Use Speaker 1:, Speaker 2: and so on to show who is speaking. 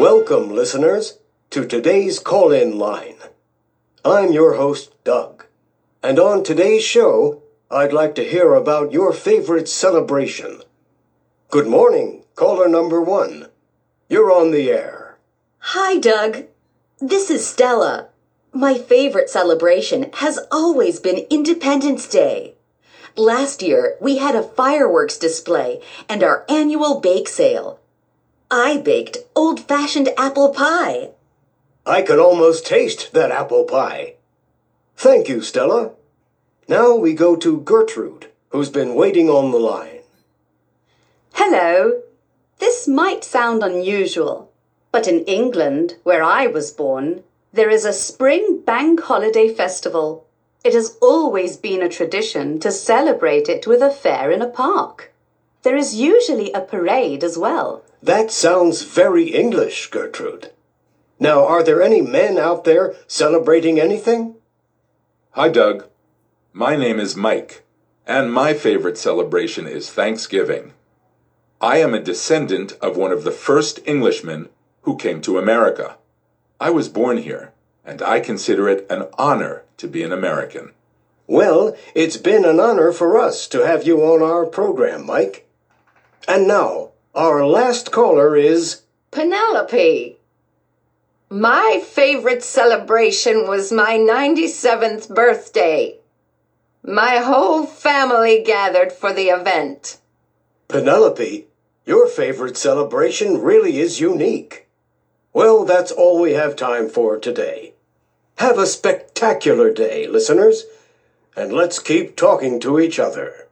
Speaker 1: Welcome, listeners, to today's call in line. I'm your host, Doug, and on today's show, I'd like to hear about your favorite celebration. Good morning, caller number one. You're on the air.
Speaker 2: Hi, Doug. This is Stella. My favorite celebration has always been Independence Day. Last year, we had a fireworks display and our annual bake sale. I baked old fashioned apple pie.
Speaker 1: I can almost taste that apple pie. Thank you, Stella. Now we go to Gertrude, who's been waiting on the line.
Speaker 3: Hello. This might sound unusual, but in England, where I was born, there is a spring bank holiday festival. It has always been a tradition to celebrate it with a fair in a park. There is usually a parade as well.
Speaker 1: That sounds very English, Gertrude. Now, are there any men out there celebrating anything?
Speaker 4: Hi, Doug. My name is Mike, and my favorite celebration is Thanksgiving. I am a descendant of one of the first Englishmen who came to America. I was born here, and I consider it an honor to be an American.
Speaker 1: Well, it's been an honor for us to have you on our program, Mike. And now, our last caller is.
Speaker 5: Penelope. My favorite celebration was my 97th birthday. My whole family gathered for the event.
Speaker 1: Penelope, your favorite celebration really is unique. Well, that's all we have time for today. Have a spectacular day, listeners, and let's keep talking to each other.